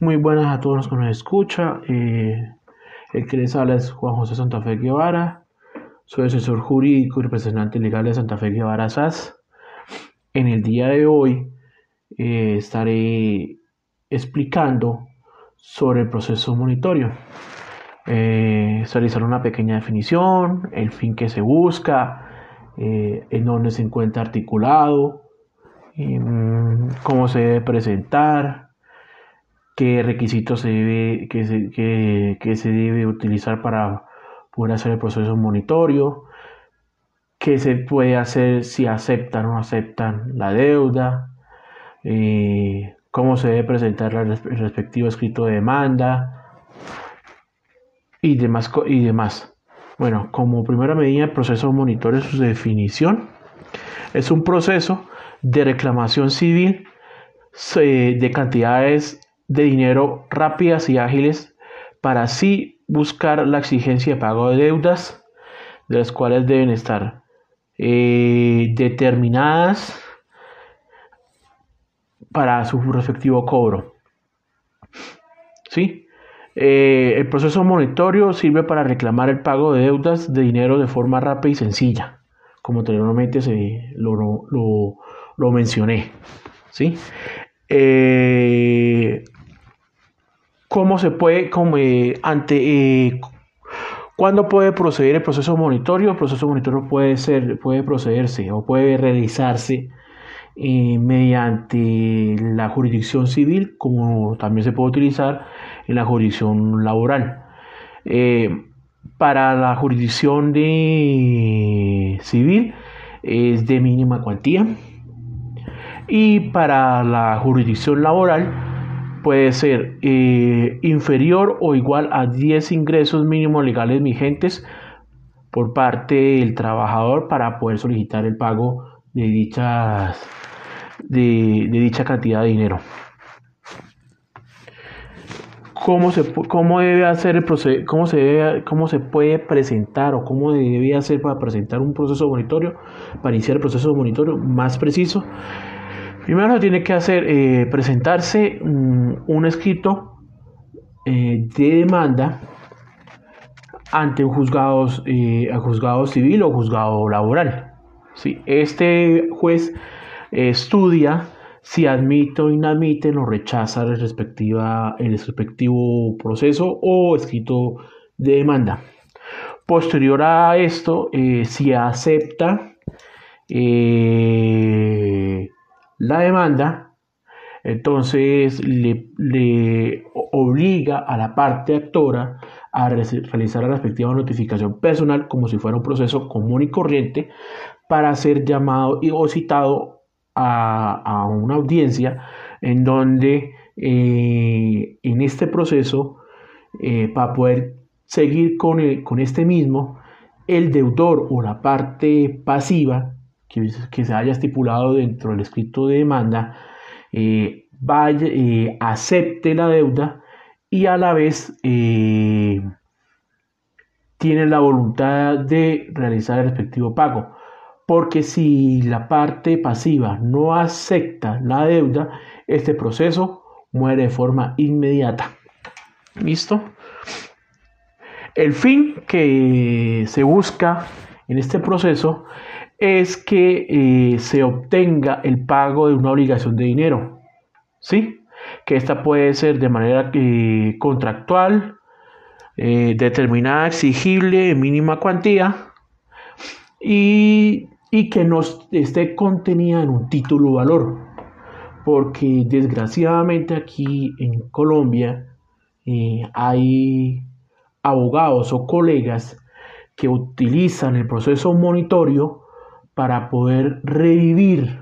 Muy buenas a todos los que nos escuchan. Eh, el que les habla es Juan José Santa Fe Guevara. Soy asesor jurídico y representante legal de Santa Fe Guevara SAS. En el día de hoy eh, estaré explicando sobre el proceso monitorio. Eh, realizar una pequeña definición, el fin que se busca, eh, en dónde se encuentra articulado, mm, cómo se debe presentar, qué requisitos se debe, que se, se debe utilizar para poder hacer el proceso monitorio, qué se puede hacer si aceptan o no aceptan la deuda, eh, cómo se debe presentar el respectivo escrito de demanda y demás. Y demás. Bueno, como primera medida, el proceso monitorio, su definición, es un proceso de reclamación civil de cantidades de dinero rápidas y ágiles para así buscar la exigencia de pago de deudas, de las cuales deben estar eh, determinadas para su respectivo cobro. ¿Sí? Eh, el proceso monitorio sirve para reclamar el pago de deudas de dinero de forma rápida y sencilla, como anteriormente lo, lo mencioné. ¿sí? Eh, cómo se puede, como, eh, ante, eh, cuándo puede proceder el proceso monitorio. El proceso monitorio puede, ser, puede procederse o puede realizarse eh, mediante la jurisdicción civil, como también se puede utilizar en la jurisdicción laboral. para la jurisdicción de civil es de mínima cuantía y para la jurisdicción laboral puede ser eh, inferior o igual a 10 ingresos mínimos legales vigentes por parte del trabajador para poder solicitar el pago de, dichas, de, dicha cantidad de dinero. ¿Cómo se, cómo debe hacer el cómo se, cómo se puede presentar o cómo debe hacer para presentar un proceso monitorio, para iniciar el proceso monitorio más preciso? Primero tiene que hacer eh, presentarse mm, un escrito eh, de demanda ante un juzgado, eh, juzgado civil o juzgado laboral. ¿sí? Este juez estudia si admite o inadmite o rechaza el, respectiva, el respectivo proceso o escrito de demanda. Posterior a esto, si acepta la demanda, entonces le, obliga a la parte actora a realizar la respectiva notificación personal como si fuera un proceso común y corriente para ser llamado o citado a, una audiencia en donde eh, en este proceso eh, para poder seguir con, con este mismo el deudor o la parte pasiva que, se haya estipulado dentro del escrito de demanda eh, vaya, eh, acepte la deuda y a la vez eh, tiene la voluntad de realizar el respectivo pago. Porque si la parte pasiva no acepta la deuda, este proceso muere de forma inmediata. ¿Listo? El fin que se busca en este proceso es que eh, se obtenga el pago de una obligación de dinero. ¿Sí? Que esta puede ser de manera eh, contractual, eh, determinada, exigible, en mínima cuantía y, y, que no esté contenida en un título valor. Porque desgraciadamente aquí en Colombia hay abogados o colegas que utilizan el proceso monitorio para poder revivir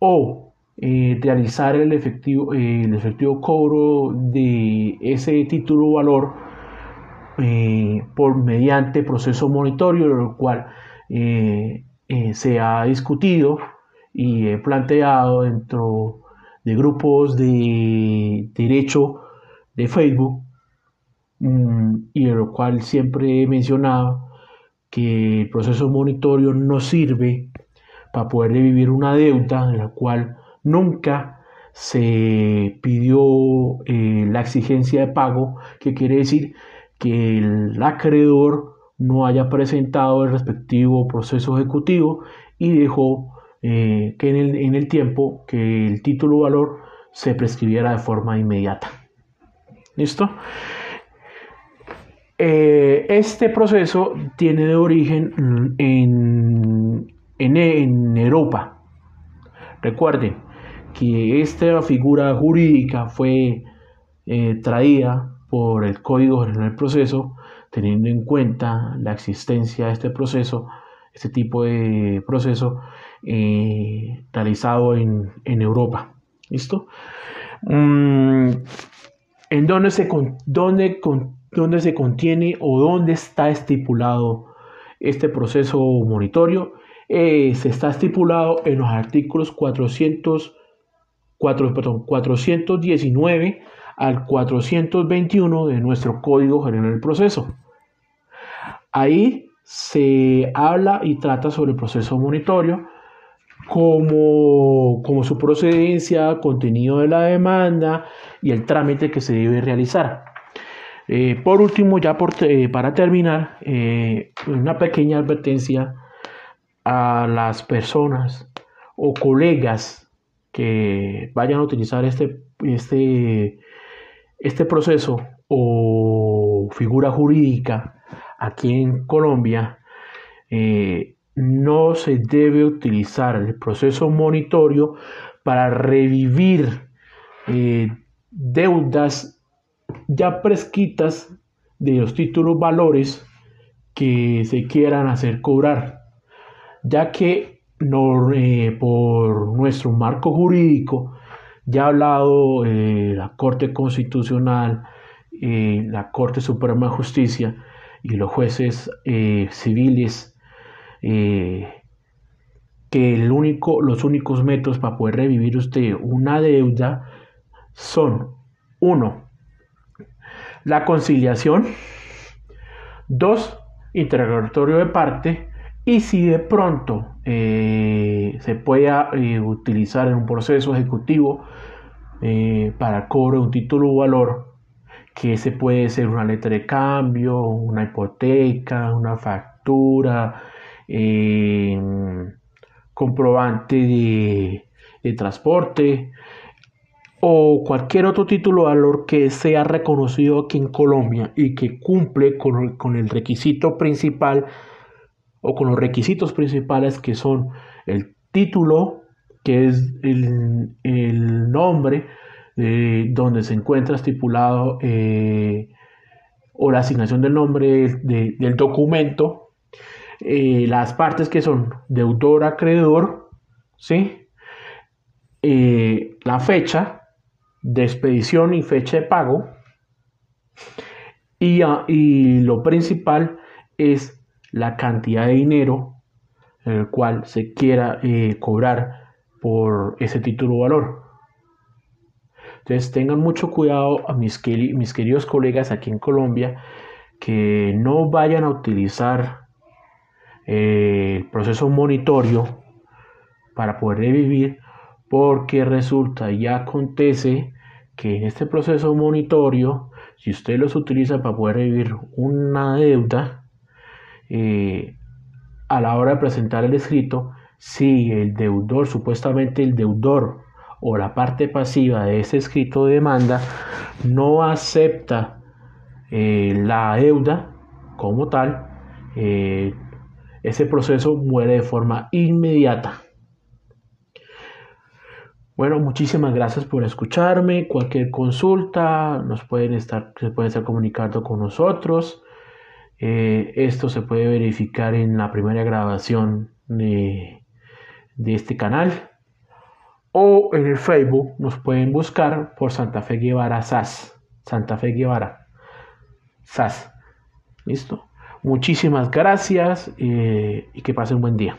o eh, realizar el efectivo, eh, el efectivo cobro de ese título valor eh, por mediante proceso monitorio, lo cual se ha discutido y planteado dentro de grupos de derecho de Facebook mm, y de lo cual siempre he mencionado que el proceso monitorio no sirve para poder revivir una deuda en la cual nunca se pidió eh, la exigencia de pago, que quiere decir que el acreedor no haya presentado el respectivo proceso ejecutivo y dejó eh, que en el, tiempo que el título valor se prescribiera de forma inmediata. ¿Listo? Eh, este proceso tiene de origen en, en, Europa. Recuerden que esta figura jurídica fue eh, traída por el Código General del Proceso teniendo en cuenta la existencia de este proceso, este tipo de proceso eh, realizado en, Europa. ¿Listo? Mm, ¿En dónde se, dónde, dónde se contiene o dónde está estipulado este proceso monitorio? Eh, se está estipulado en los artículos 400, 419 al 421 de nuestro Código General del Proceso. Ahí se habla y trata sobre el proceso monitorio, como, como su procedencia, contenido de la demanda y el trámite que se debe realizar. Eh, por último, ya eh, para terminar, eh, una pequeña advertencia a las personas o colegas que vayan a utilizar este, este este proceso o figura jurídica aquí en Colombia no se debe utilizar el proceso monitorio para revivir deudas ya prescritas de los títulos valores que se quieran hacer cobrar, ya que eh, por nuestro marco jurídico ya ha hablado eh, la Corte Constitucional, eh, la Corte Suprema de Justicia y los jueces civiles que el único, los únicos métodos para poder revivir usted una deuda son, uno, la conciliación, dos, interrogatorio de parte, y si de pronto se puede utilizar en un proceso ejecutivo eh, para cobro de un título o valor, que ese puede ser una letra de cambio, una hipoteca, una factura, eh, comprobante de, transporte o cualquier otro título valor que sea reconocido aquí en Colombia y que cumple con, el requisito principal o con los requisitos principales que son el título que es el, nombre donde se encuentra estipulado eh, o la asignación del nombre del documento, eh, las partes que son deudor, acreedor, ¿sí? Eh, la fecha de expedición y fecha de pago, y, y lo principal es la cantidad de dinero en el cual se quiera cobrar por ese título o valor. Entonces tengan mucho cuidado a mis, mis queridos colegas aquí en Colombia que no vayan a utilizar eh, el proceso monitorio para poder revivir porque resulta y acontece que en este proceso monitorio si usted los utiliza para poder revivir una deuda eh, a la hora de presentar el escrito si el deudor, supuestamente el deudor o la parte pasiva de ese escrito de demanda no acepta eh, la deuda como tal, eh, ese proceso muere de forma inmediata. Bueno, muchísimas gracias por escucharme. Cualquier consulta nos pueden estar, se pueden estar comunicando con nosotros. Eh, esto se puede verificar en la primera grabación de de este canal o en el Facebook nos pueden buscar por Santa Fe Guevara SAS. Santa Fe Guevara SAS. ¿Listo? Muchísimas gracias eh, y que pasen un buen día.